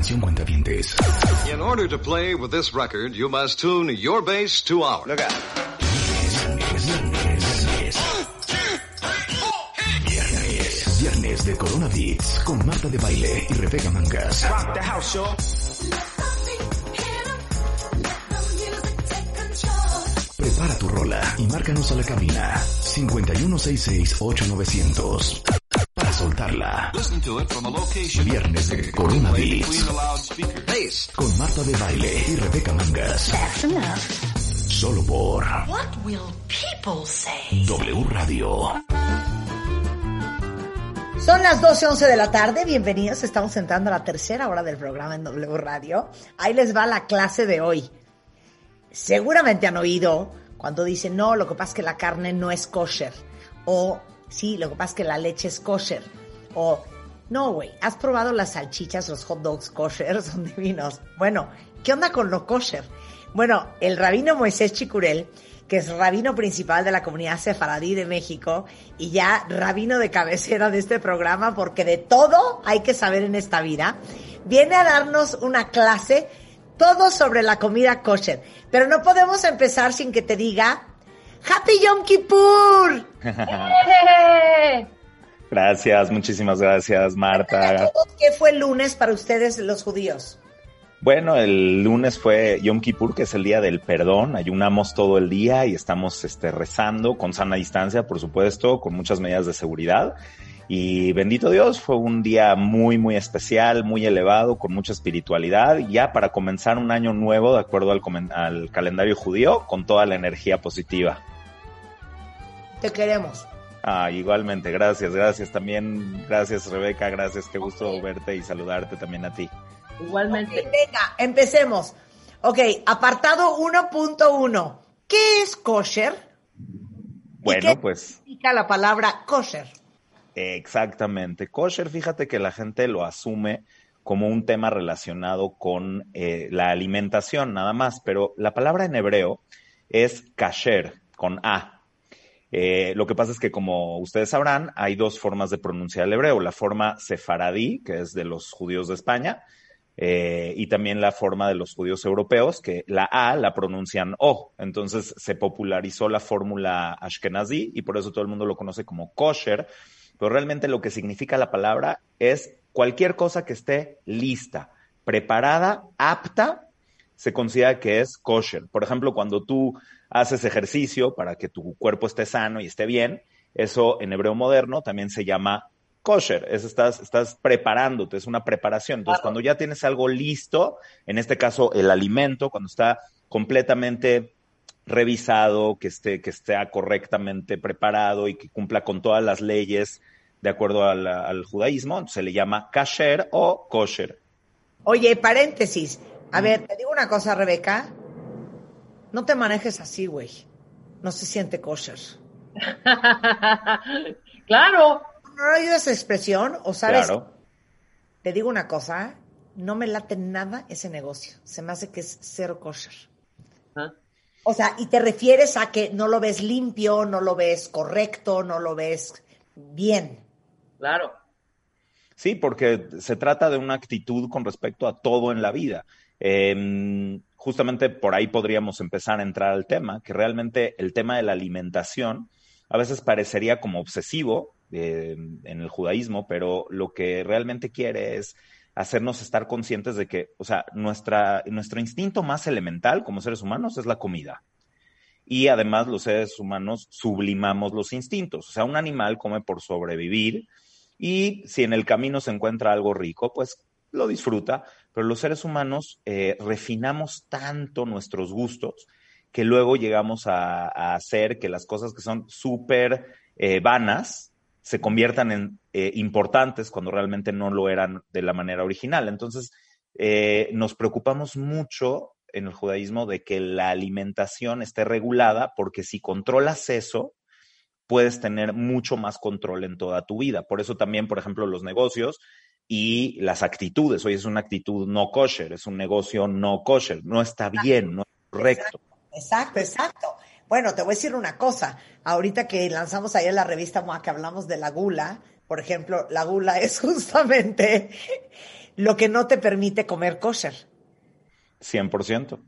Atención cuentavientes. In order to play with this record, you must tune your bass to ours. Look out. Viernes, viernes de Corona Beats con Marta de Baile y Rebeca Mangas. Rock the house, y'all. Prepara tu rola y márcanos a la cabina 5166-8900 para soltarla. Listen to it from a location Viernes de Corona Beats con Marta de Baile y Rebeca Mangas. Solo por What will people say? W Radio. Son las 12.11 de la tarde, bienvenidos, estamos entrando a la tercera hora del programa en W Radio. Ahí les va la clase de hoy. Seguramente han oído cuando dicen, no, lo que pasa es que la carne no es kosher. O, sí, lo que pasa es que la leche es kosher. O, no, güey, ¿has probado las salchichas, los hot dogs kosher? Son divinos. Bueno, ¿qué onda con lo kosher? Bueno, el rabino Moisés Chicurel, que es rabino principal de la comunidad sefaradí de México y ya rabino de cabecera de este programa, porque de todo hay que saber en esta vida, viene a darnos una clase todo sobre la comida kosher. Pero no podemos empezar sin que te diga Happy Yom Kippur. Gracias, muchísimas gracias, Marta. ¿Qué fue el lunes para ustedes los judíos? Bueno, el lunes fue Yom Kippur, que es el día del perdón. Ayunamos todo el día y estamos este, rezando con sana distancia, por supuesto, con muchas medidas de seguridad. Y bendito Dios, fue un día muy, muy especial, muy elevado, con mucha espiritualidad. Y ya para comenzar un año nuevo, de acuerdo al, comen- al calendario judío, con toda la energía positiva. Te queremos. Ah, igualmente, gracias, gracias también. Gracias, Rebeca, gracias, qué gusto verte y saludarte también a ti. Igualmente. venga, empecemos. Ok, apartado 1.1. ¿Qué es kosher? Bueno, qué pues. significa la palabra kosher? Exactamente. Kosher, fíjate que la gente lo asume como un tema relacionado con eh, la alimentación, nada más, pero la palabra en hebreo es kasher, con A. Eh, lo que pasa es que, como ustedes sabrán, hay dos formas de pronunciar el hebreo. La forma sefaradí, que es de los judíos de España, eh, y también la forma de los judíos europeos, que la A la pronuncian O. Entonces se popularizó la fórmula ashkenazí y por eso todo el mundo lo conoce como kosher. Pero realmente lo que significa la palabra es cualquier cosa que esté lista, preparada, apta, se considera que es kosher. Por ejemplo, cuando tú haces ejercicio para que tu cuerpo esté sano y esté bien, eso en hebreo moderno también se llama kosher, es estás, estás preparándote, es una preparación. Entonces, cuando ya tienes algo listo, en este caso el alimento, cuando está completamente revisado, que esté, que esté correctamente preparado y que cumpla con todas las leyes de acuerdo al, al judaísmo, se le llama kasher o kosher. Oye, paréntesis. A ver, te digo una cosa, Rebeca. No te manejes así, güey. No se siente kosher. claro. ¿No has oído esa expresión? ¿O sabes? Claro. Te digo una cosa. No me late nada ese negocio. Se me hace que es cero kosher. Ah. O sea, y te refieres a que no lo ves limpio, no lo ves correcto, no lo ves bien. Claro. Sí, porque se trata de una actitud con respecto a todo en la vida. Eh, justamente por ahí podríamos empezar a entrar al tema, que realmente el tema de la alimentación a veces parecería como obsesivo eh, en el judaísmo, pero lo que realmente quiere es hacernos estar conscientes de que, o sea, nuestra, nuestro instinto más elemental como seres humanos es la comida. Y además los seres humanos sublimamos los instintos. O sea, un animal come por sobrevivir y si en el camino se encuentra algo rico, pues lo disfruta, pero los seres humanos eh, refinamos tanto nuestros gustos que luego llegamos a, hacer que las cosas que son súper eh, vanas se conviertan en eh, importantes cuando realmente no lo eran de la manera original. Entonces, nos preocupamos mucho en el judaísmo de que la alimentación esté regulada, porque si controlas eso, puedes tener mucho más control en toda tu vida. Por eso también, por ejemplo, los negocios y las actitudes. Hoy es una actitud no kosher, es un negocio no kosher, no está bien, no es correcto. Exacto, exacto. Bueno, te voy a decir una cosa. Ahorita que lanzamos ahí en la revista MOA que hablamos de la gula, por ejemplo, la gula es justamente lo que no te permite comer kosher. 100%.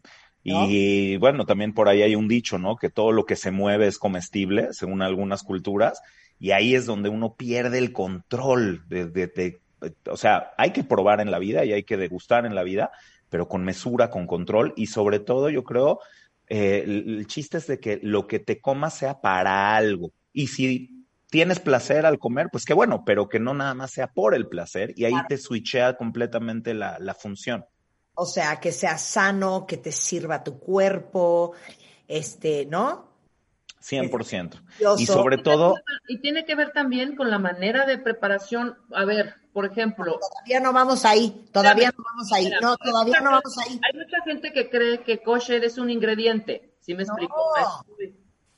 Y bueno, también por ahí hay un dicho, ¿no? Que todo lo que se mueve es comestible, según algunas culturas, y ahí es donde uno pierde el control de, de, de, o sea, hay que probar en la vida y hay que degustar en la vida, pero con mesura, con control, y sobre todo yo creo, eh, el, el chiste es de que lo que te comas sea para algo. Y si tienes placer al comer, pues qué bueno, pero que no nada más sea por el placer, y ahí te switchea completamente la, la función. O sea, que sea sano, que te sirva tu cuerpo, este, ¿no? 100%. Yo Y sobre todo, Y tiene que ver también con la manera de preparación. A ver, por ejemplo, Todavía no vamos ahí, todavía no vamos ahí. No, todavía no vamos ahí. hay mucha gente que cree que kosher es un ingrediente. ¿Sí me No. explico?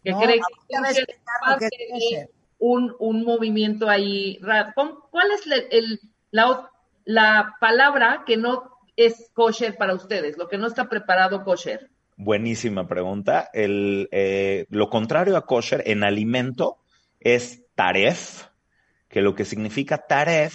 Que No, cree que kosher es parte de un, un movimiento ahí raro. ¿Cuál- ¿Cuál es el- la la palabra que no es kosher para ustedes? Lo que no está preparado kosher. buenísima pregunta. El, eh, lo contrario a kosher en alimento es taref, que lo que significa taref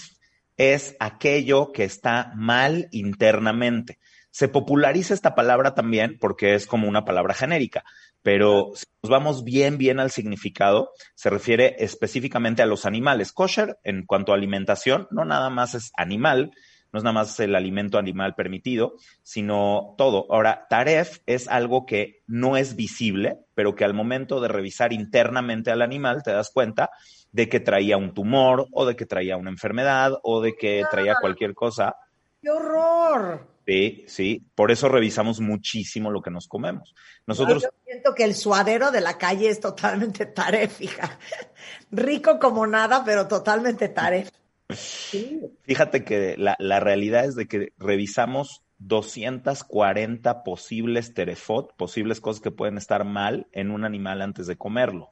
es aquello que está mal internamente. Se populariza esta palabra también porque es como una palabra genérica, pero si nos vamos bien, bien al significado, se refiere específicamente a los animales. Kosher, en cuanto a alimentación, no nada más es animal, no es nada más el alimento animal permitido, sino todo. Ahora, taref es algo que no es visible, pero que al momento de revisar internamente al animal te das cuenta de que traía un tumor o de que traía una enfermedad o de que traía cualquier cosa. ¡Qué horror! Sí, sí, por eso revisamos muchísimo lo que nos comemos. Nosotros, Yo siento que el suadero de la calle es totalmente taref, hija. Rico como nada, pero totalmente taref. Fíjate que la, la realidad es de que revisamos 240 posibles terefot, posibles cosas que pueden estar mal en un animal antes de comerlo.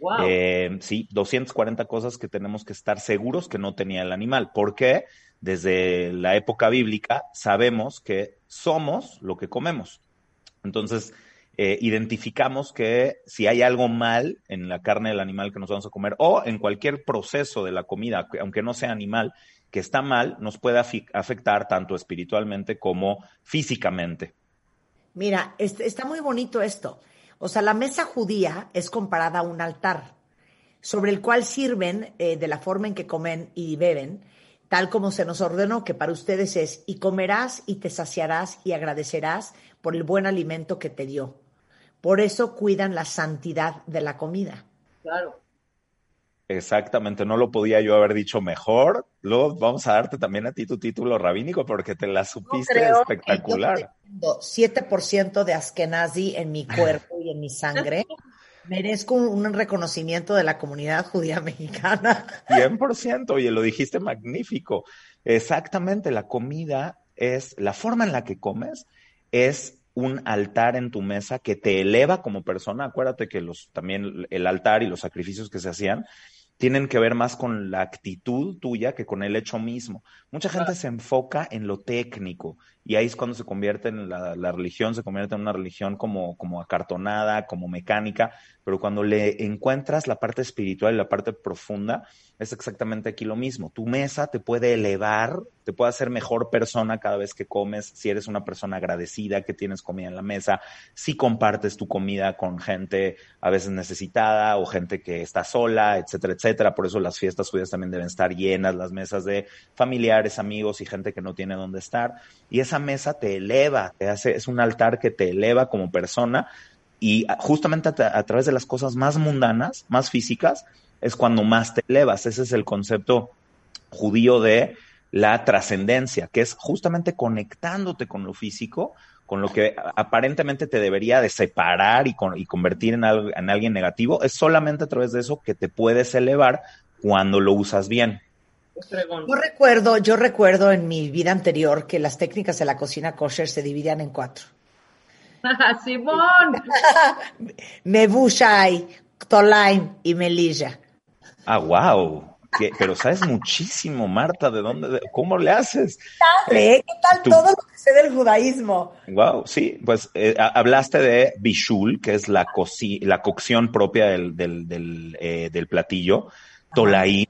Wow. Eh, sí, 240 cosas que tenemos que estar seguros que no tenía el animal. Porque desde la época bíblica sabemos que somos lo que comemos. Entonces, eh, identificamos que si hay algo mal en la carne del animal que nos vamos a comer o en cualquier proceso de la comida, que- aunque no sea animal, que está mal, nos puede afectar tanto espiritualmente como físicamente. Mira, es- está muy bonito esto. O sea, la mesa judía es comparada a un altar sobre el cual sirven eh, de la forma en que comen y beben, tal como se nos ordenó que para ustedes es, y comerás y te saciarás y agradecerás por el buen alimento que te dio. Por eso cuidan la santidad de la comida. Claro. Exactamente, no lo podía yo haber dicho mejor. Luego vamos a darte también a ti tu título rabínico porque te la supiste creo que espectacular. yo teniendo 7% de Askenazi en mi cuerpo y en mi sangre. Merezco un, un reconocimiento de la comunidad judía mexicana. 100%, oye, lo dijiste magnífico. Exactamente, la comida es, la forma en la que comes es un altar en tu mesa que te eleva como persona. Acuérdate que los, también el altar y los sacrificios que se hacían tienen que ver más con la actitud tuya que con el hecho mismo. Mucha gente se enfoca en lo técnico y ahí es cuando se convierte en la, religión, se convierte en una religión como, como acartonada, como mecánica, pero cuando le encuentras la parte espiritual y la parte profunda, es exactamente aquí lo mismo. Tu mesa te puede elevar, te puede hacer mejor persona cada vez que comes, si eres una persona agradecida que tienes comida en la mesa, si compartes tu comida con gente a veces necesitada o gente que está sola, etcétera, etcétera. Por eso las fiestas judías también deben estar llenas, las mesas de familiares, amigos y gente que no tiene dónde estar. Y esa mesa te eleva, te hace, es un altar que te eleva como persona y justamente a, a través de las cosas más mundanas, más físicas, es cuando más te elevas. Ese es el concepto judío de la trascendencia, que es justamente conectándote con lo físico, con lo que aparentemente te debería de separar y, con, y convertir en, algo, en alguien negativo, es solamente a través de eso que te puedes elevar cuando lo usas bien. Yo recuerdo, yo recuerdo en mi vida anterior que las técnicas de la cocina kosher se dividían en cuatro. Simón. Mebushai, Tolaim y Melilla. Ah, wow. Pero sabes muchísimo, Marta, ¿de dónde? ¿Cómo le haces? ¿Qué tal todo lo que sé del judaísmo? Wow, sí, pues eh, hablaste de bishul, que es la, la cocción propia del, del, del, eh, del platillo, tolaim,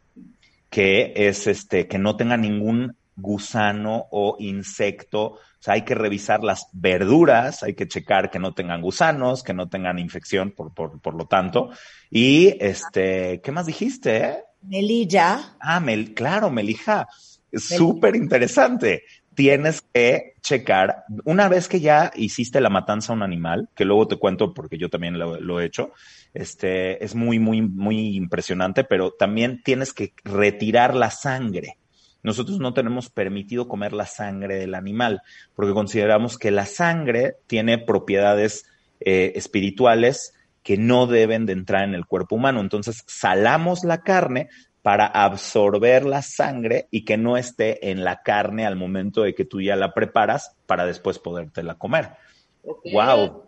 que es este, que no tenga ningún gusano o insecto. O sea, hay que revisar las verduras, hay que checar que no tengan gusanos, que no tengan infección, por, por, por lo tanto. Y este, ¿qué más dijiste? Melilla. Ah, mel, claro, Melija. Súper interesante. Tienes que checar, una vez que ya hiciste la matanza a un animal, que luego te cuento porque yo también lo, he hecho, este, es muy, muy, muy impresionante, pero también tienes que retirar la sangre. Nosotros no tenemos permitido comer la sangre del animal, porque consideramos que la sangre tiene propiedades eh, espirituales que no deben de entrar en el cuerpo humano. Entonces, salamos la carne para absorber la sangre y que no esté en la carne al momento de que tú ya la preparas para después podértela comer. Wow.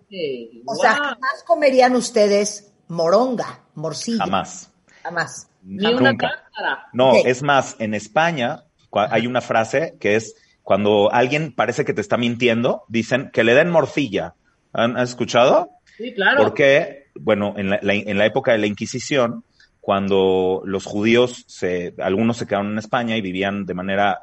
O sea, jamás comerían ustedes moronga, morcilla. Jamás. Jamás. Ni una No, es más, en España hay una frase que es cuando alguien parece que te está mintiendo, dicen que le den morcilla. ¿Han, escuchado? Sí, claro. Porque bueno, en la, en la época de la Inquisición, cuando los judíos, se, algunos se quedaron en España y vivían de manera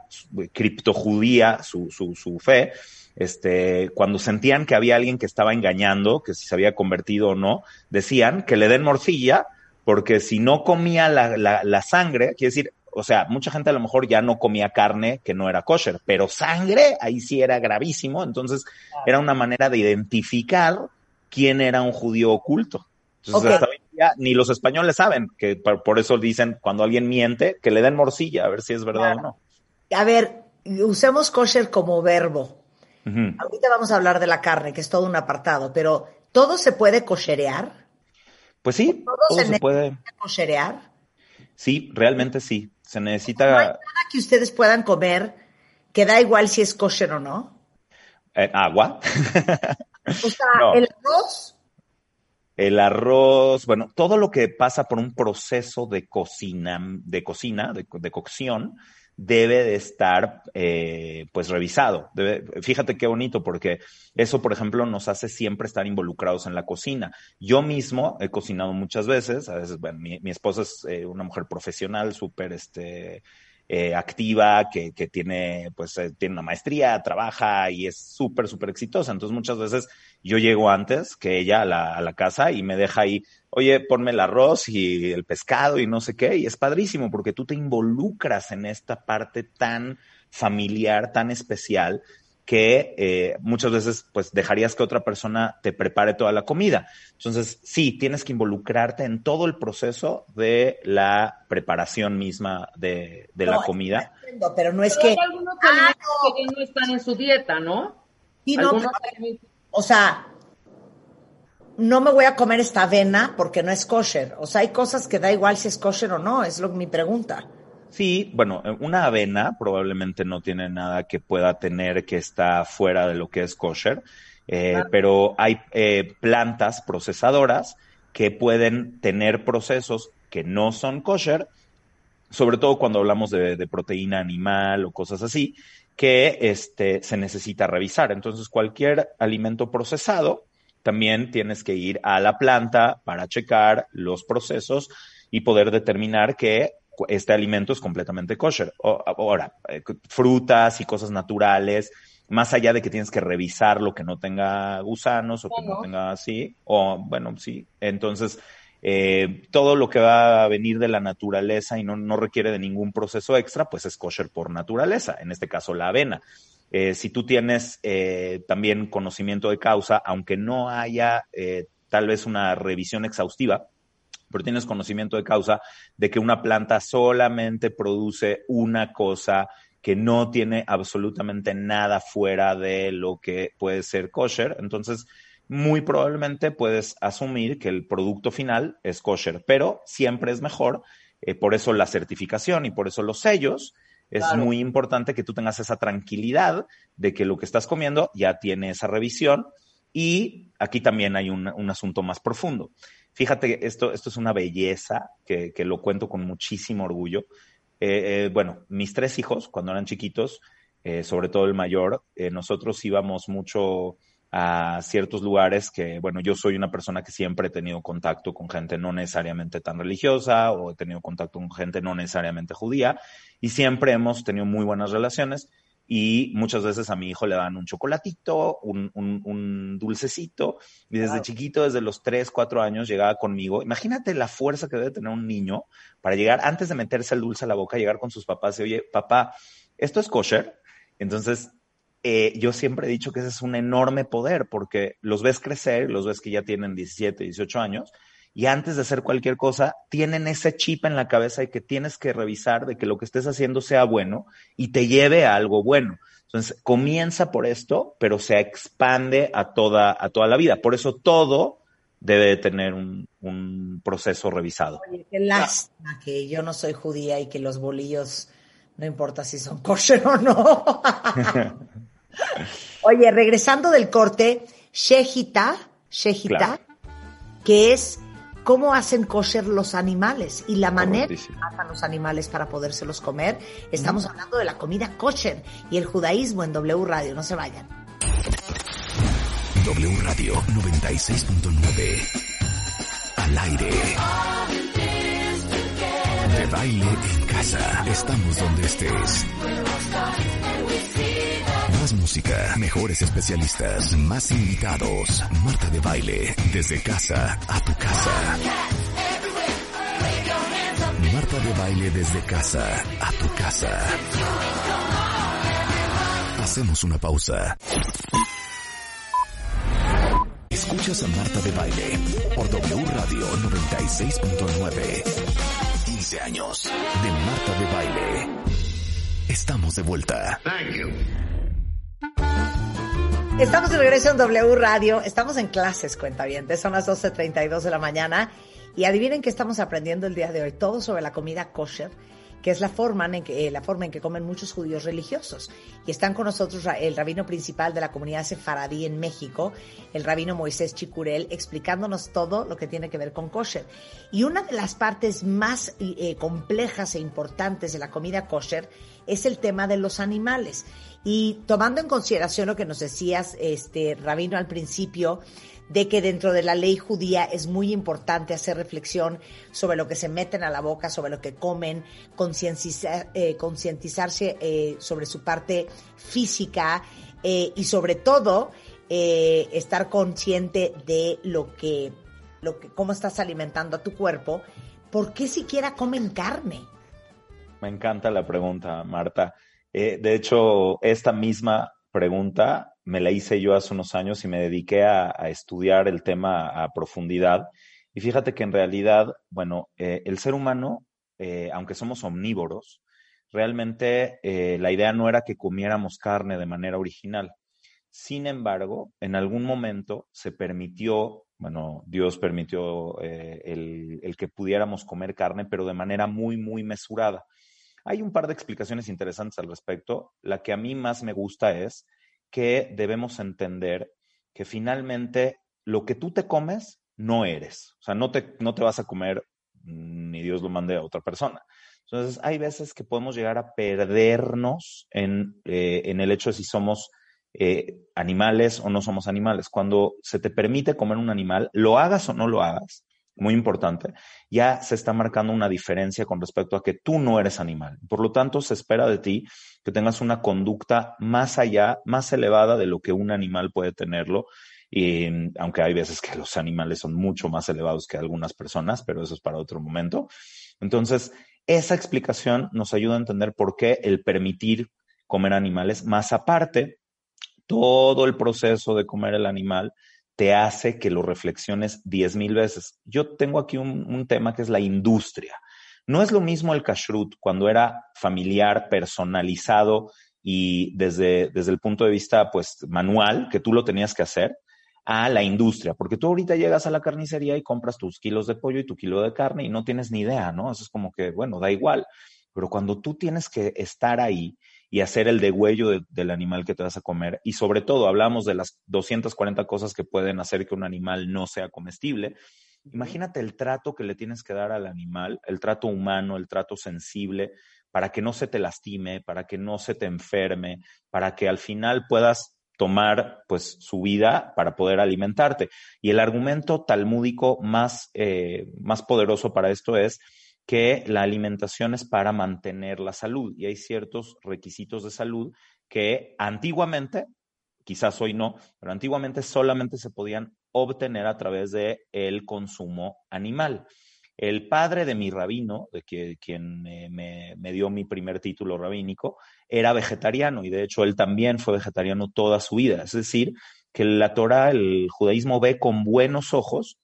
criptojudía su, su, su fe, este, cuando sentían que había alguien que estaba engañando, que si se había convertido o no, decían que le den morcilla, porque si no comía la, la, la sangre, quiere decir, o sea, mucha gente a lo mejor ya no comía carne que no era kosher, pero sangre ahí sí era gravísimo, entonces era una manera de identificar quién era un judío oculto. Entonces, ni los españoles saben, que por, eso dicen cuando alguien miente, que le den morcilla, a ver si es verdad o no. A ver, usemos kosher como verbo. Ahorita vamos a hablar de la carne, que es todo un apartado, pero ¿todo se puede kosherear? Pues sí, todo, se, puede. kosherear? Sí, realmente sí. Se necesita. No hay nada que ustedes puedan comer que da igual si es kosher o no. Eh, agua. O sea, el arroz. El arroz, bueno, todo lo que pasa por un proceso de cocina, de cocina, de, cocción, debe de estar eh, pues revisado. fíjate qué bonito, porque eso, por ejemplo, nos hace siempre estar involucrados en la cocina. Yo mismo he cocinado muchas veces, a veces, bueno, mi, esposa es eh, una mujer profesional, súper este, eh, activa, que, que, tiene, pues, eh, tiene una maestría, trabaja y es súper, súper exitosa. Entonces, muchas veces yo llego antes que ella a la, a la casa y me deja ahí, oye, ponme el arroz y el pescado y no sé qué. Y es padrísimo porque tú te involucras en esta parte tan familiar, tan especial, que eh, muchas veces pues dejarías que otra persona te prepare toda la comida. Entonces, sí, tienes que involucrarte en todo el proceso de la preparación misma de, de la comida. pero no es que... Hay algunos ah, que no están en su dieta, ¿no? Sí, no, o sea, no me voy a comer esta avena porque no es kosher. O sea, hay cosas que da igual si es kosher o no, es lo mi pregunta. Sí, bueno, eh, una avena probablemente no tiene nada que pueda tener que está fuera de lo que es kosher, eh, pero hay eh, plantas procesadoras que pueden tener procesos que no son kosher, sobre todo cuando hablamos de, proteína animal o cosas así, que este, se necesita revisar. Entonces, cualquier alimento procesado, también tienes que ir a la planta para checar los procesos y poder determinar que este alimento es completamente kosher. ahora, eh, frutas y cosas naturales, más allá de que tienes que revisar lo que no tenga gusanos o que no tenga así, o bueno, sí, entonces eh, todo lo que va a venir de la naturaleza y no, no, requiere de ningún proceso extra, pues es kosher por naturaleza, en este caso la avena. Eh, si tú tienes también conocimiento de causa, aunque no haya tal vez una revisión exhaustiva, pero tienes conocimiento de causa de que una planta solamente produce una cosa que no tiene absolutamente nada fuera de lo que puede ser kosher, entonces muy probablemente puedes asumir que el producto final es kosher, pero siempre es mejor eh, por eso la certificación y por eso los sellos. Es muy importante que tú tengas esa tranquilidad de que lo que estás comiendo ya tiene esa revisión y aquí también hay un, un asunto más profundo. Fíjate, esto, esto es una belleza que, que lo cuento con muchísimo orgullo. Eh, eh, bueno, mis tres hijos, cuando eran chiquitos, eh, sobre todo el mayor, eh, nosotros íbamos mucho a ciertos lugares que, bueno, yo soy una persona que siempre he tenido contacto con gente no necesariamente tan religiosa o he tenido contacto con gente no necesariamente judía y siempre hemos tenido muy buenas relaciones y muchas veces a mi hijo le dan un chocolatito, un, un, un dulcecito y desde chiquito, desde los 3, 4 años llegaba conmigo. Imagínate la fuerza que debe tener un niño para llegar, antes de meterse el dulce a la boca, llegar con sus papás y, oye, papá, ¿esto es kosher? Entonces, eh, yo siempre he dicho que ese es un enorme poder porque los ves crecer, los ves que ya tienen 17, 18 años y antes de hacer cualquier cosa, tienen ese chip en la cabeza y que tienes que revisar de que lo que estés haciendo sea bueno y te lleve a algo bueno. Entonces, comienza por esto, pero se expande a toda, a toda la vida. Por eso todo debe tener un, un proceso revisado. Oye, qué lástima que yo no soy judía y que los bolillos, no importa si son kosher o no. Oye, regresando del corte, Shejita, Shejita, Claro. que es cómo hacen kosher los animales y la manera que matan los animales para podérselos comer. Estamos hablando de la comida kosher y el judaísmo en W Radio. No se vayan. W Radio 96.9. Al aire. De baile en casa. Estamos donde estés. Mejores especialistas, más invitados. Marta de baile, desde casa a tu casa. Marta de baile desde casa a tu casa. Hacemos una pausa. Escuchas a Marta de Baile por W Radio 96.9. 15 años de Marta de Baile. Estamos de vuelta. Estamos de regreso en W Radio. Estamos en clases, cuenta bien. Son las 12.32 de la mañana. Y adivinen que estamos aprendiendo el día de hoy. Todo sobre la comida kosher, que es la forma en que, eh, la forma en que comen muchos judíos religiosos. Y están con nosotros el rabino principal de la comunidad sefaradí en México, el rabino Moisés Chicurel, explicándonos todo lo que tiene que ver con kosher. Y una de las partes más eh, complejas e importantes de la comida kosher es el tema de los animales. Y tomando en consideración lo que nos decías, este, Rabino, al principio, de que dentro de la ley judía es muy importante hacer reflexión sobre lo que se meten a la boca, sobre lo que comen, eh, concientizarse eh, sobre su parte física eh, y sobre todo eh, estar consciente de lo que, lo que, cómo estás alimentando a tu cuerpo. ¿Por qué siquiera comen carne? Me encanta la pregunta, Marta. Eh, de hecho, esta misma pregunta me la hice yo hace unos años y me dediqué a, estudiar el tema a profundidad. Y fíjate que en realidad, bueno, eh, el ser humano, eh, aunque somos omnívoros, realmente eh, la idea no era que comiéramos carne de manera original. Sin embargo, en algún momento se permitió, bueno, Dios permitió el que pudiéramos comer carne, pero de manera muy, muy mesurada. Hay un par de explicaciones interesantes al respecto. La que a mí más me gusta es que debemos entender que finalmente lo que tú te comes no eres. O sea, no te, no te vas a comer mm, ni Dios lo mande a otra persona. Entonces, hay veces que podemos llegar a perdernos en, eh, en el hecho de si somos eh, animales o no somos animales. Cuando se te permite comer un animal, lo hagas o no lo hagas, muy importante, ya se está marcando una diferencia con respecto a que tú no eres animal. Por lo tanto, se espera de ti que tengas una conducta más allá, más elevada de lo que un animal puede tenerlo. Y, aunque hay veces que los animales son mucho más elevados que algunas personas, pero eso es para otro momento. Entonces, esa explicación nos ayuda a entender por qué el permitir comer animales, más aparte, todo el proceso de comer el animal te hace que lo reflexiones diez mil veces. Yo tengo aquí un, tema que es la industria. No es lo mismo el kashrut cuando era familiar, personalizado y desde, desde el punto de vista pues manual, que tú lo tenías que hacer, a la industria, porque tú ahorita llegas a la carnicería y compras tus kilos de pollo y tu kilo de carne y no tienes ni idea, ¿no? Eso es como que, bueno, da igual. Pero cuando tú tienes que estar ahí y hacer el degüello del animal que te vas a comer, y sobre todo hablamos de las 240 cosas que pueden hacer que un animal no sea comestible, imagínate el trato que le tienes que dar al animal, el trato humano, el trato sensible, para que no se te lastime, para que no se te enferme, para que al final puedas tomar pues su vida para poder alimentarte. Y el argumento talmúdico más, eh, más poderoso para esto es que la alimentación es para mantener la salud y hay ciertos requisitos de salud que antiguamente, quizás hoy no, pero antiguamente solamente se podían obtener a través de el consumo animal. El padre de mi rabino, de quien me, me, dio mi primer título rabínico, era vegetariano y de hecho él también fue vegetariano toda su vida. Es decir, que la Torah, el judaísmo ve con buenos ojos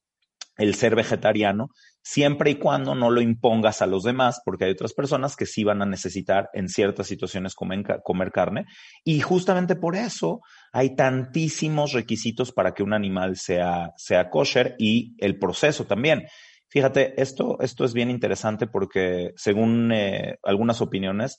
el ser vegetariano siempre y cuando no lo impongas a los demás, porque hay otras personas que sí van a necesitar en ciertas situaciones comer, carne. Y justamente por eso hay tantísimos requisitos para que un animal sea, sea kosher y el proceso también. Fíjate, esto, esto es bien interesante porque según eh, algunas opiniones,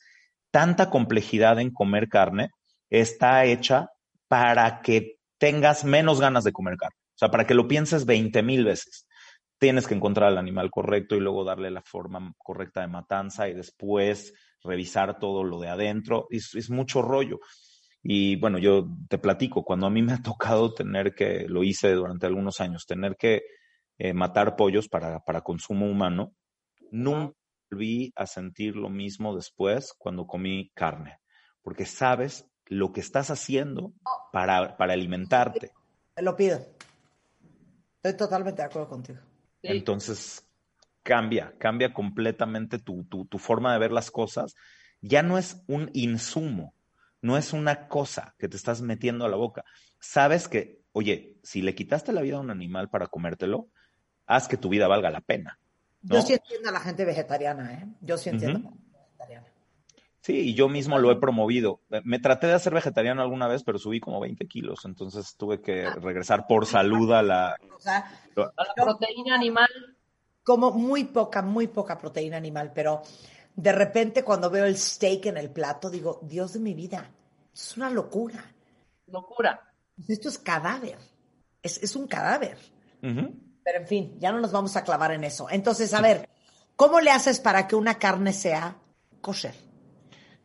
tanta complejidad en comer carne está hecha para que tengas menos ganas de comer carne. O sea, para que lo pienses 20 mil veces tienes que encontrar al animal correcto y luego darle la forma correcta de matanza y después revisar todo lo de adentro. Es, es mucho rollo. Y bueno, yo te platico, cuando a mí me ha tocado tener que, lo hice durante algunos años, tener que eh, matar pollos para, para consumo humano, nunca volví a sentir lo mismo después cuando comí carne, porque sabes lo que estás haciendo para, para alimentarte. Te lo pido. Estoy totalmente de acuerdo contigo. Entonces, cambia, cambia completamente tu, tu, forma de ver las cosas. Ya no es un insumo, no es una cosa que te estás metiendo a la boca. Sabes que, oye, si le quitaste la vida a un animal para comértelo, haz que tu vida valga la pena. Yo sí entiendo a la gente vegetariana, ¿eh? Yo sí entiendo a la gente vegetariana. Sí, y yo mismo lo he promovido. Me traté de hacer vegetariano alguna vez, pero subí como 20 kilos, entonces tuve que ah. regresar por salud a la... O sea, a la proteína animal. Como muy poca, muy poca proteína animal, pero de repente cuando veo el steak en el plato, digo, Dios de mi vida, es una locura. Locura. Esto es cadáver, es, es un cadáver. Pero en fin, ya no nos vamos a clavar en eso. Entonces, a ver, ¿cómo le haces para que una carne sea kosher?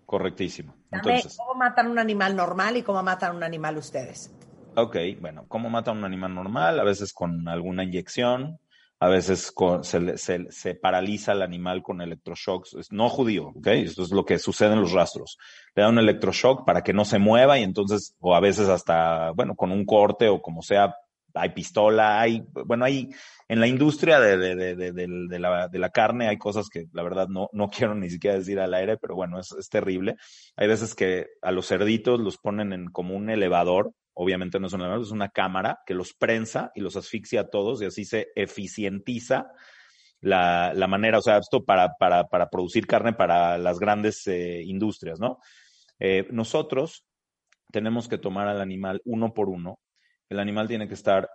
Correctísimo. Entonces, ¿Cómo matan un animal normal y cómo matan un animal ustedes? Ok, bueno, ¿cómo matan un animal normal? A veces con alguna inyección, a veces se, se, paraliza el animal con electroshocks. Es no judío, ¿ok? Esto es lo que sucede en los rastros. Le da un electroshock para que no se mueva y entonces, o a veces hasta, bueno, con un corte o como sea, hay pistola, hay, bueno, hay, en la industria de, de, de, de, la, la carne hay cosas que la verdad no, no quiero ni siquiera decir al aire, pero bueno, es, es terrible. Hay veces que a los cerditos los ponen en como un elevador, obviamente no es un elevador, es una cámara que los prensa y los asfixia a todos y así se eficientiza la, la manera, o sea, esto para, para, para producir carne para las grandes eh, industrias, ¿no? Eh, nosotros tenemos que tomar al animal uno por uno el animal tiene que estar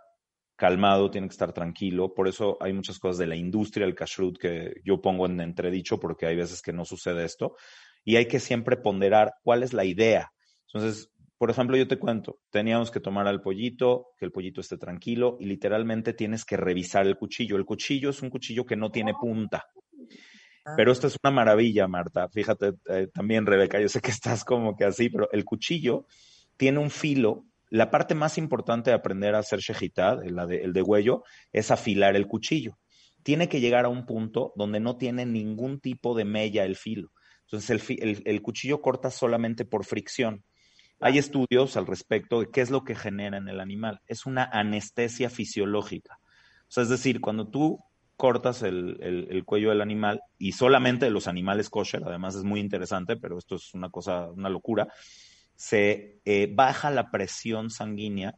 calmado, tiene que estar tranquilo. Por eso hay muchas cosas de la industria del kashrut que yo pongo en entredicho porque hay veces que no sucede esto. Y hay que siempre ponderar cuál es la idea. Entonces, por ejemplo, yo te cuento, teníamos que tomar al pollito, que el pollito esté tranquilo y literalmente tienes que revisar el cuchillo. El cuchillo es un cuchillo que no tiene punta. Ah. Pero esto es una maravilla, Marta. Fíjate, eh, también Rebeca, yo sé que estás como que así, pero el cuchillo tiene un filo la parte más importante de aprender a hacer shejitad, el, de, el degüello, es afilar el cuchillo. Tiene que llegar a un punto donde no tiene ningún tipo de mella el filo. Entonces el, cuchillo corta solamente por fricción. Hay estudios al respecto de qué es lo que genera en el animal. Es una anestesia fisiológica. O sea, es decir, cuando tú cortas el, el, cuello del animal y solamente los animales kosher, además es muy interesante, pero esto es una cosa, una locura, se eh, baja la presión sanguínea,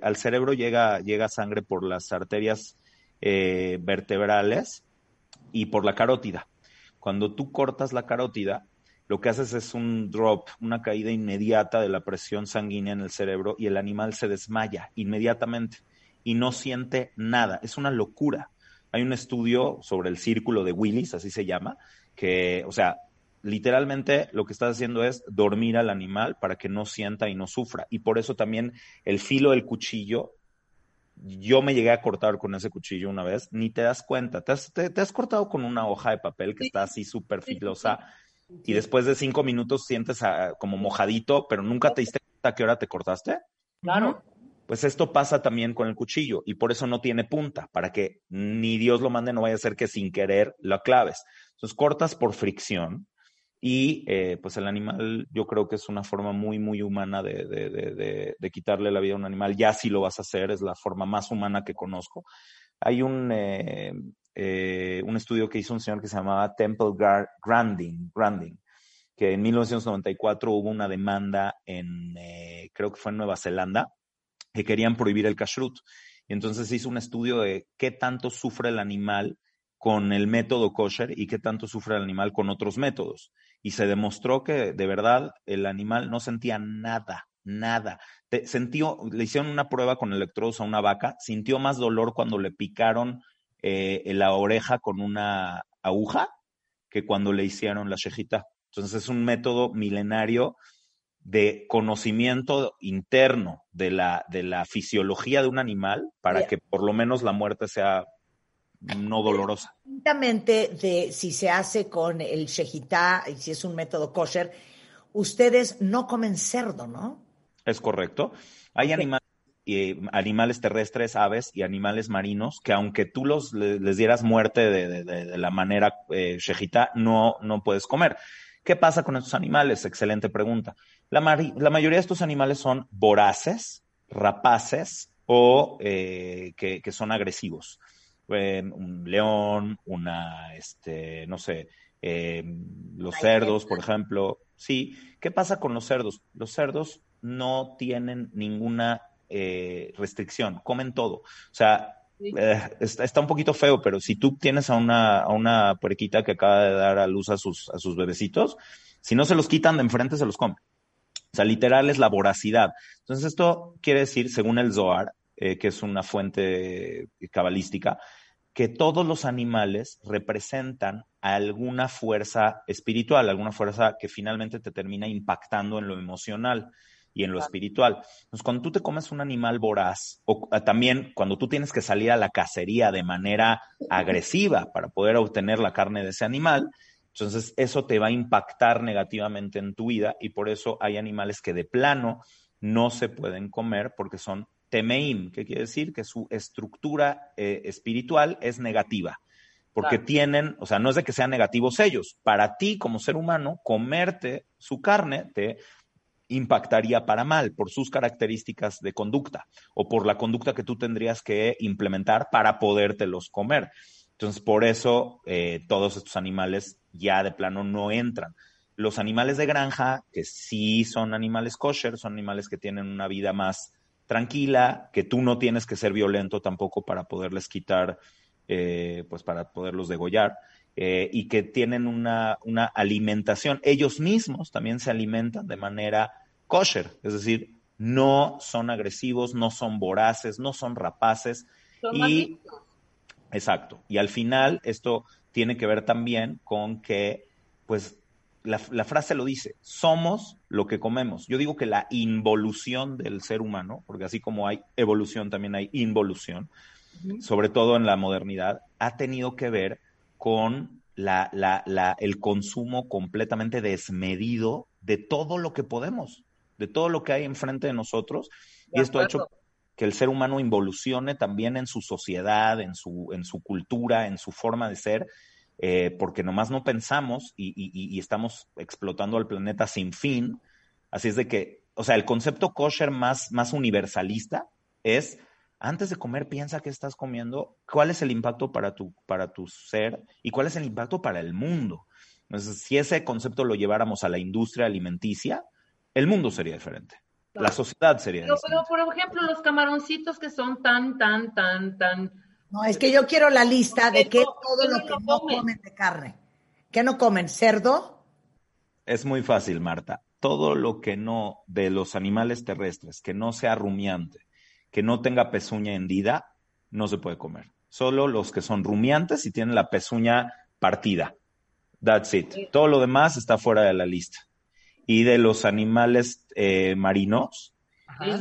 al cerebro llega, llega sangre por las arterias eh, vertebrales y por la carótida. Cuando tú cortas la carótida, lo que haces es un drop, una caída inmediata de la presión sanguínea en el cerebro y el animal se desmaya inmediatamente y no siente nada. Es una locura. Hay un estudio sobre el círculo de Willis, así se llama, que, o sea, literalmente lo que estás haciendo es dormir al animal para que no sienta y no sufra. Y por eso también el filo del cuchillo, yo me llegué a cortar con ese cuchillo una vez, ni te das cuenta. Te has, cortado con una hoja de papel que está así súper filosa y después de cinco minutos sientes como mojadito, pero nunca te diste cuenta a qué hora te cortaste. Claro. Pues esto pasa también con el cuchillo y por eso no tiene punta, para que ni Dios lo mande, no vaya a ser que sin querer lo claves. Entonces cortas por fricción y eh, pues el animal yo creo que es una forma muy, muy humana de, de, de, quitarle la vida a un animal. Ya si lo vas a hacer, es la forma más humana que conozco. Hay un, eh, eh, un estudio que hizo un señor que se llamaba Temple Grandin, Grandin que en 1994 hubo una demanda en, creo que fue en Nueva Zelanda, que querían prohibir el kashrut. Y entonces hizo un estudio de qué tanto sufre el animal con el método kosher y qué tanto sufre el animal con otros métodos. Y se demostró que de verdad el animal no sentía nada, nada. sentió, le hicieron una prueba con electrodos a una vaca, sintió más dolor cuando le picaron eh, la oreja con una aguja que cuando le hicieron la shejita. Entonces es un método milenario de conocimiento interno de la, de la fisiología de un animal para que por lo menos la muerte sea no dolorosa. de si se hace con el shejitá y si es un método kosher, ustedes no comen cerdo, ¿no? Es correcto. Hay animales, animales terrestres, aves y animales marinos que aunque tú los, les, dieras muerte de, la manera eh, shejitá, no, no puedes comer. ¿Qué pasa con estos animales? Excelente pregunta. La, mayoría de estos animales son voraces, rapaces o eh, que, son agresivos. Un león, una, este, no sé, em, los cerdos, por ejemplo. Sí, ¿qué pasa con los cerdos? Los cerdos no tienen ninguna eh, restricción, comen todo. O sea, eh, está, un poquito feo, pero si tú tienes a una, a una puerquita que acaba de dar a luz a sus, a sus bebecitos, si no se los quitan de enfrente, se los comen. O sea, literal es la voracidad. Entonces, esto quiere decir, según el Zohar, eh, que es una fuente cabalística, que todos los animales representan alguna fuerza espiritual, alguna fuerza que finalmente te termina impactando en lo emocional y en lo espiritual. Entonces, cuando tú te comes un animal voraz, o ah, también cuando tú tienes que salir a la cacería de manera agresiva para poder obtener la carne de ese animal, entonces eso te va a impactar negativamente en tu vida y por eso hay animales que de plano no se pueden comer porque son temeim, que quiere decir que su estructura eh, espiritual es negativa porque tienen, o sea, no es de que sean negativos ellos. Para ti, como ser humano, comerte su carne te impactaría para mal por sus características de conducta o por la conducta que tú tendrías que implementar para podértelos comer. Entonces, por eso eh, todos estos animales ya de plano no entran. Los animales de granja, que sí son animales kosher, son animales que tienen una vida más tranquila, que tú no tienes que ser violento tampoco para poderles quitar, eh, pues para poderlos degollar. Eh, y que tienen una, una, alimentación. Ellos mismos también se alimentan de manera kosher, es decir, no son agresivos, no son voraces, no son rapaces. y exacto. Y al final esto tiene que ver también con que, pues, la, frase lo dice, somos lo que comemos. Yo digo que la involución del ser humano, porque así como hay evolución, también hay involución, sobre todo en la modernidad, ha tenido que ver con la, la, el consumo completamente desmedido de todo lo que podemos de todo lo que hay enfrente de nosotros. y esto ha hecho que el ser humano involucione también en su sociedad, en su, en su cultura, en su forma de ser, eh, porque nomás no pensamos y, estamos explotando al planeta sin fin. Así es de que, o sea, el concepto kosher más, más universalista es, antes de comer, piensa qué estás comiendo, cuál es el impacto para tu, para tu ser y cuál es el impacto para el mundo. Entonces, si ese concepto lo lleváramos a la industria alimenticia, el mundo sería diferente. La sociedad sería diferente. Pero, por ejemplo, los camaroncitos que son tan, tan, tan, tan... No, es que yo quiero la lista de qué todo lo que no comen? de carne. ¿Qué no comen? ¿Cerdo? Es muy fácil, Marta. Todo lo que no, de los animales terrestres, que no sea rumiante, que no tenga pezuña hendida, no se puede comer. Solo los que son rumiantes y tienen la pezuña partida. That's it. Todo lo demás está fuera de la lista. Y de los animales eh, marinos,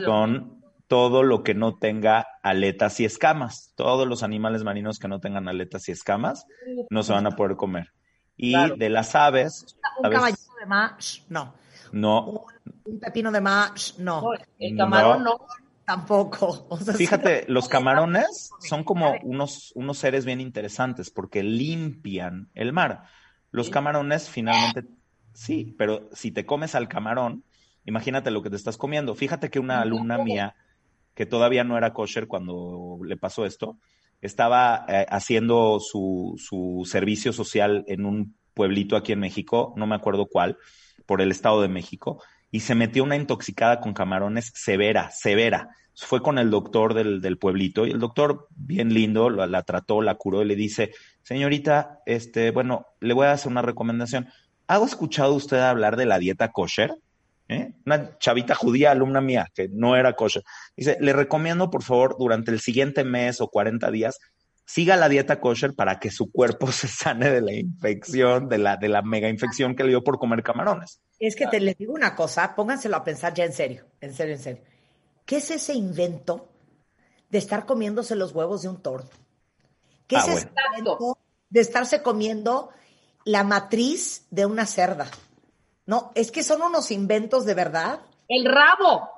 son todo lo que no tenga aletas y escamas. Todos los animales marinos que no tengan aletas y escamas no se van a poder comer. Y de las aves. Un caballito de más, no. No. Un, pepino de más, no. El camarón no. Tampoco. Fíjate, los camarones son como unos, unos seres bien interesantes porque limpian el mar. Los camarones finalmente, sí, pero si te comes al camarón, imagínate lo que te estás comiendo. Fíjate que una alumna mía, que todavía no era kosher cuando le pasó esto, estaba eh, haciendo su, su servicio social en un pueblito aquí en México, no me acuerdo cuál, por el Estado de México, y se metió una intoxicada con camarones severa, severa. Fue con el doctor del, del pueblito y el doctor, bien lindo, la, trató, la curó y le dice, señorita, este, bueno, le voy a hacer una recomendación. ¿Ha escuchado usted hablar de la dieta kosher? ¿Eh? Una chavita judía, alumna mía, que no era kosher. Dice, le recomiendo, por favor, durante el siguiente mes o 40 días, siga la dieta kosher para que su cuerpo se sane de la infección, de la, de la mega infección que le dio por comer camarones. Es que te les digo una cosa, pónganselo a pensar ya en serio, en serio, en serio. ¿Qué es ese invento de estar comiéndose los huevos de un toro? ¿Qué Ah, es ese invento de estarse comiendo la matriz de una cerda? No, es que son unos inventos de verdad. El rabo.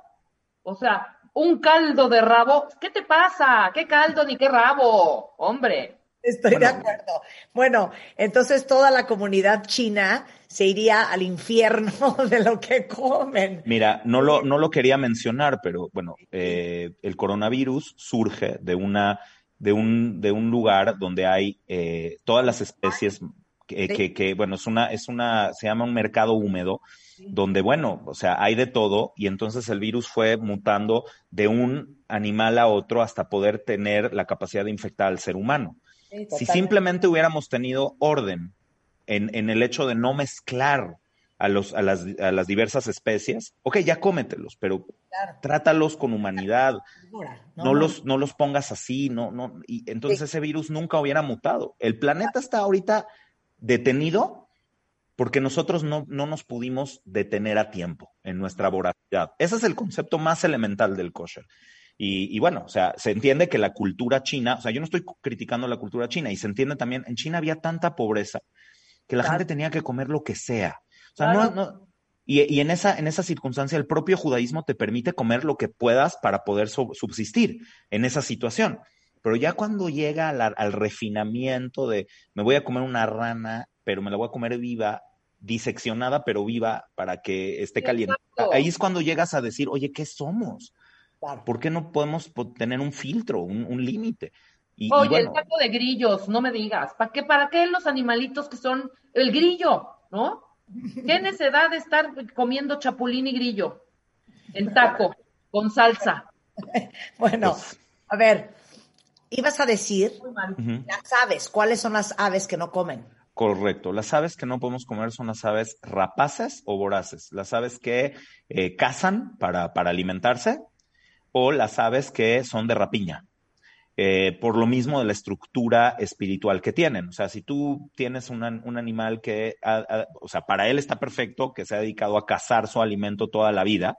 O sea, un caldo de rabo. ¿Qué te pasa? ¿Qué caldo ni qué rabo? Hombre. Estoy bueno, de acuerdo. Bueno, entonces toda la comunidad china se iría al infierno de lo que comen. Mira, no lo, no lo quería mencionar, pero bueno, eh, el coronavirus surge de una de un, de un lugar donde hay eh, todas las especies que, que, que, bueno, es una, es una, se llama un mercado húmedo, donde, bueno, o sea, hay de todo, y entonces el virus fue mutando de un animal a otro hasta poder tener la capacidad de infectar al ser humano. Sí, si simplemente hubiéramos tenido orden en, en, el hecho de no mezclar a, los, a, las, a las diversas especies, ok, ya cómetelos, pero claro. trátalos con humanidad, no, no, no, los, no los pongas así, no, no, y entonces sí. ese virus nunca hubiera mutado. El planeta está ahorita detenido porque nosotros no, no, nos pudimos detener a tiempo en nuestra voracidad. Ese es el concepto más elemental del kosher. Y, y, bueno, o sea, se entiende que la cultura china, o sea, yo no estoy criticando la cultura china, y se entiende también, en China había tanta pobreza que la claro. gente tenía que comer lo que sea. O sea, claro. no, no, y, y, en, esa, en esa circunstancia el propio judaísmo te permite comer lo que puedas para poder subsistir en esa situación. Pero ya cuando llega al, al refinamiento de me voy a comer una rana, pero me la voy a comer viva, diseccionada pero viva para que esté caliente. Ahí es cuando llegas a decir, oye, ¿qué somos? Claro. ¿Por qué no podemos tener un filtro, un, un límite? Y, oye, y bueno, el saco de grillos, no me digas. ¿Para qué, ¿Para qué los animalitos que son el grillo, no? ¿Qué necesidad de estar comiendo chapulín y grillo en taco, con salsa? bueno, pues, a ver, ibas a decir las aves, ¿cuáles son las aves que no comen? Correcto. Las aves que no podemos comer son las aves rapaces o voraces. Las aves que eh, cazan para, para, alimentarse o las aves que son de rapiña. Eh, por lo mismo de la estructura espiritual que tienen. O sea, si tú tienes una, un animal que, a, a, o sea, para él está perfecto, que se ha dedicado a cazar su alimento toda la vida,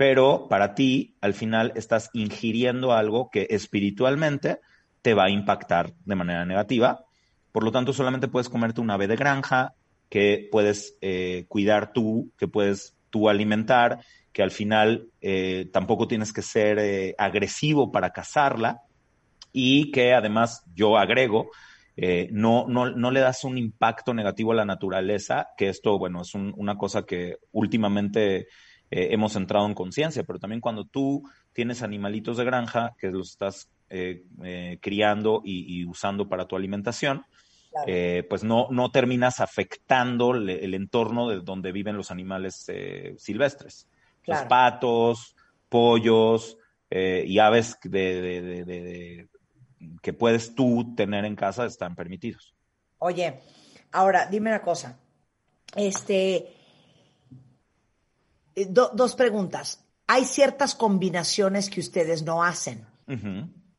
pero para ti, al final, estás ingiriendo algo que espiritualmente te va a impactar de manera negativa. Por lo tanto, solamente puedes comerte un ave de granja que puedes eh, cuidar tú, que puedes tú alimentar, que al final eh, tampoco tienes que ser eh, agresivo para cazarla y que además yo agrego, no, no, no, le das un impacto negativo a la naturaleza, que esto, bueno, es un, una cosa que últimamente hemos entrado en conciencia, pero también cuando tú tienes animalitos de granja que los estás eh, eh, criando y, y, usando para tu alimentación, claro. eh, pues no, no terminas afectando le, el entorno de donde viven los animales eh, silvestres. Claro. Los patos, pollos eh, y aves de, de, de, que puedes tú tener en casa están permitidos. Oye, ahora dime una cosa. Este, eh, do- dos preguntas. Hay ciertas combinaciones que ustedes no hacen.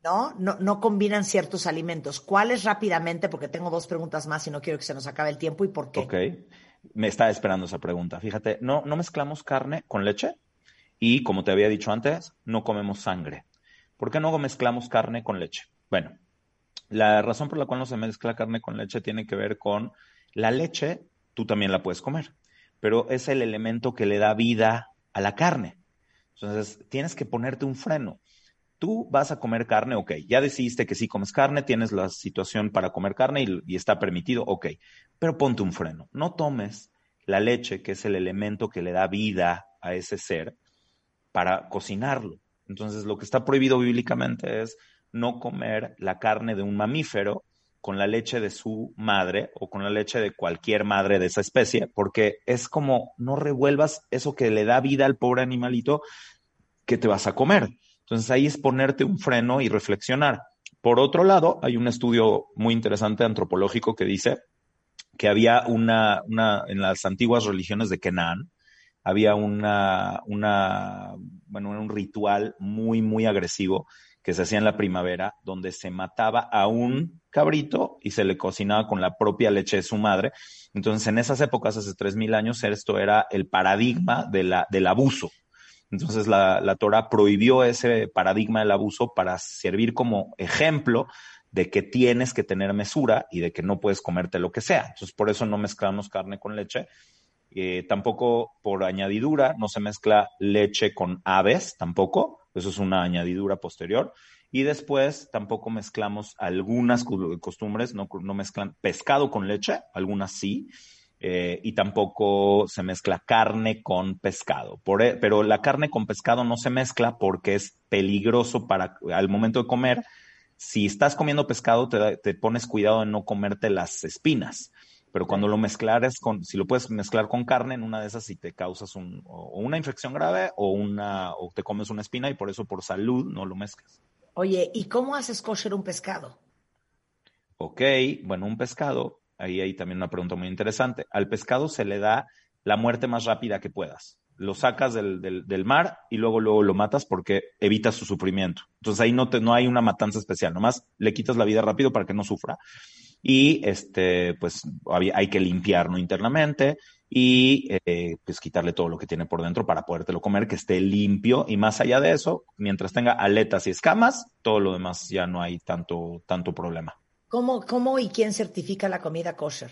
¿no? ¿no? No combinan ciertos alimentos. ¿Cuáles rápidamente? Porque tengo dos preguntas más y no quiero que se nos acabe el tiempo. ¿Y por qué? Ok. Me estaba esperando esa pregunta. Fíjate, no, no mezclamos carne con leche y, como te había dicho antes, no comemos sangre. ¿Por qué no mezclamos carne con leche? Bueno, la razón por la cual no se mezcla carne con leche tiene que ver con la leche, tú también la puedes comer, pero es el elemento que le da vida a la carne. Entonces, tienes que ponerte un freno. Tú vas a comer carne, ok, ya decidiste que sí comes carne, tienes la situación para comer carne y, está permitido, ok, pero ponte un freno. No tomes la leche, que es el elemento que le da vida a ese ser, para cocinarlo. Entonces, lo que está prohibido bíblicamente es no comer la carne de un mamífero con la leche de su madre o con la leche de cualquier madre de esa especie, porque es como no revuelvas eso que le da vida al pobre animalito que te vas a comer. Entonces ahí es ponerte un freno y reflexionar. Por otro lado, hay un estudio muy interesante antropológico que dice que había una, una en las antiguas religiones de Canaán, había una, una, bueno, un ritual muy, muy agresivo que se hacía en la primavera, donde se mataba a un cabrito y se le cocinaba con la propia leche de su madre. Entonces, en esas épocas, hace 3.000 años, esto era el paradigma del abuso. Entonces, la, la Torah prohibió ese paradigma del abuso para servir como ejemplo de que tienes que tener mesura y de que no puedes comerte lo que sea. Entonces, por eso no mezclamos carne con leche. Eh, tampoco por añadidura, no se mezcla leche con aves, tampoco. Eso es una añadidura posterior. Y después tampoco mezclamos algunas costumbres, no, mezclan pescado con leche, algunas sí. Eh, y tampoco se mezcla carne con pescado. E, pero la carne con pescado no se mezcla porque es peligroso para al momento de comer. Si estás comiendo pescado, te, te pones cuidado de no comerte las espinas pero cuando lo mezclares con, si lo puedes mezclar con carne, en una de esas si te causas o una infección grave o o te comes una espina y por eso por salud no lo mezclas. Oye, ¿y cómo haces kosher un pescado? Ok, bueno, un pescado, ahí hay también una pregunta muy interesante. Al pescado se le da la muerte más rápida que puedas. Lo sacas del, del, del mar y luego, luego lo matas porque evitas su sufrimiento. Entonces ahí no, te, no hay una matanza especial, nomás le quitas la vida rápido para que no sufra y este pues hay que limpiarlo internamente y eh, pues quitarle todo lo que tiene por dentro para podértelo comer que esté limpio y más allá de eso mientras tenga aletas y escamas todo lo demás ya no hay tanto tanto problema ¿Cómo, cómo y quién certifica la comida kosher?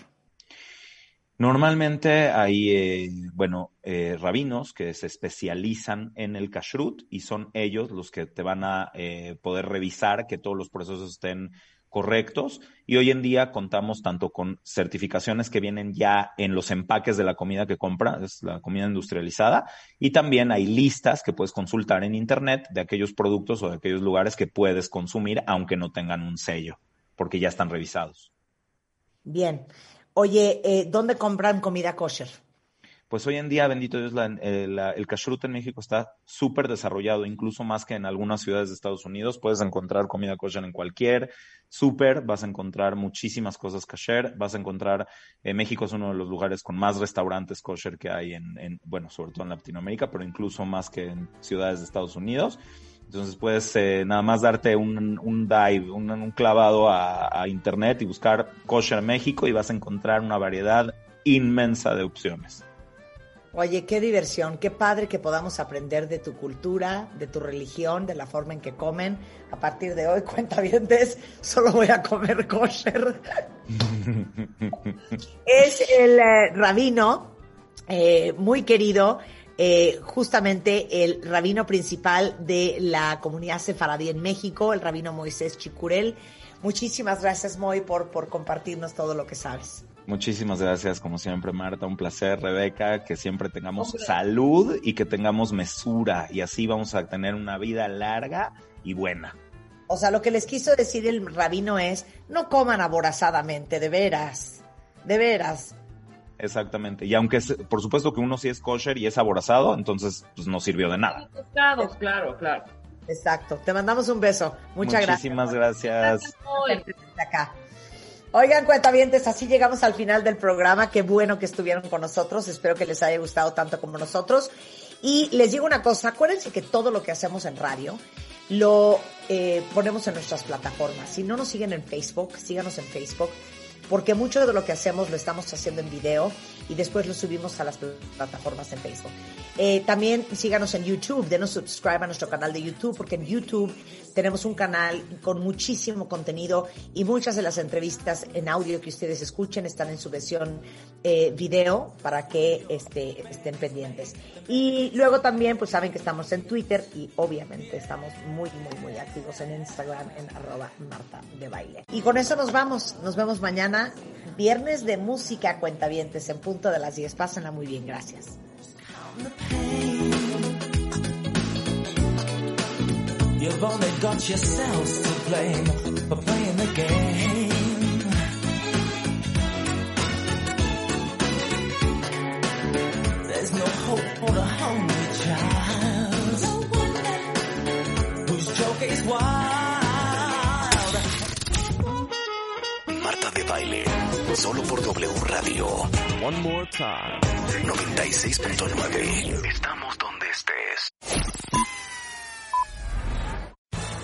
Normalmente hay, eh, bueno, eh, rabinos que se especializan en el kashrut y son ellos los que te van a eh, poder revisar que todos los procesos estén correctos y hoy en día contamos tanto con certificaciones que vienen ya en los empaques de la comida que compra, es la comida industrializada, y también hay listas que puedes consultar en internet de aquellos productos o de aquellos lugares que puedes consumir aunque no tengan un sello, porque ya están revisados. Bien. Oye, eh, ¿dónde compran comida kosher? Pues hoy en día, bendito Dios, la, el kashrut en México está súper desarrollado, incluso más que en algunas ciudades de Estados Unidos. Puedes encontrar comida kosher en cualquier súper, vas a encontrar muchísimas cosas kosher, vas a encontrar, eh, México es uno de los lugares con más restaurantes kosher que hay en, en, bueno, sobre todo en Latinoamérica, pero incluso más que en ciudades de Estados Unidos. Entonces puedes eh, nada más darte un, dive, un, un clavado a, a internet y buscar kosher México y vas a encontrar una variedad inmensa de opciones. Oye, qué diversión, qué padre que podamos aprender de tu cultura, de tu religión, de la forma en que comen. A partir de hoy, cuenta bien, solo voy a comer kosher. es el eh, rabino eh, muy querido, eh, justamente el rabino principal de la comunidad sefaradí en México, el rabino Moisés Chicurel. Muchísimas gracias, Moy, por, por compartirnos todo lo que sabes. Muchísimas gracias, como siempre, Marta. Un placer, Rebeca, que siempre tengamos Hombre. salud y que tengamos mesura. Y así vamos a tener una vida larga y buena. O sea, lo que les quiso decir el rabino es, no coman aborazadamente, de veras, de veras. Exactamente. Y aunque, es, por supuesto que uno sí es kosher y es aborazado, entonces pues no sirvió de nada. Pescados, claro, claro. Exacto. Te mandamos un beso. Muchas Muchísimas gracias. gracias. Acá. Oigan, cuentavientes, así llegamos al final del programa. Qué bueno que estuvieron con nosotros. Espero que les haya gustado tanto como nosotros. Y les digo una cosa, acuérdense que todo lo que hacemos en radio lo eh, ponemos en nuestras plataformas. Si no nos siguen en Facebook, síganos en Facebook, porque mucho de lo que hacemos lo estamos haciendo en video y después lo subimos a las plataformas en Facebook. Eh, también síganos en YouTube, denos subscribe a nuestro canal de YouTube, porque en YouTube tenemos un canal con muchísimo contenido y muchas de las entrevistas en audio que ustedes escuchen están en su versión eh, video para que este, estén pendientes. Y luego también, pues saben que estamos en Twitter y obviamente estamos muy, muy, muy activos en Instagram en arroba Marta de Baile. Y con eso nos vamos. Nos vemos mañana, viernes de música cuentavientes en punto de las 10. Pásenla muy bien. Gracias. You've only got yourselves to blame for playing the game. There's no hope for the hungry child whose joke is wild. Marta de Baile, solo por W Radio. One more time. 96.9. Estamos donde estés.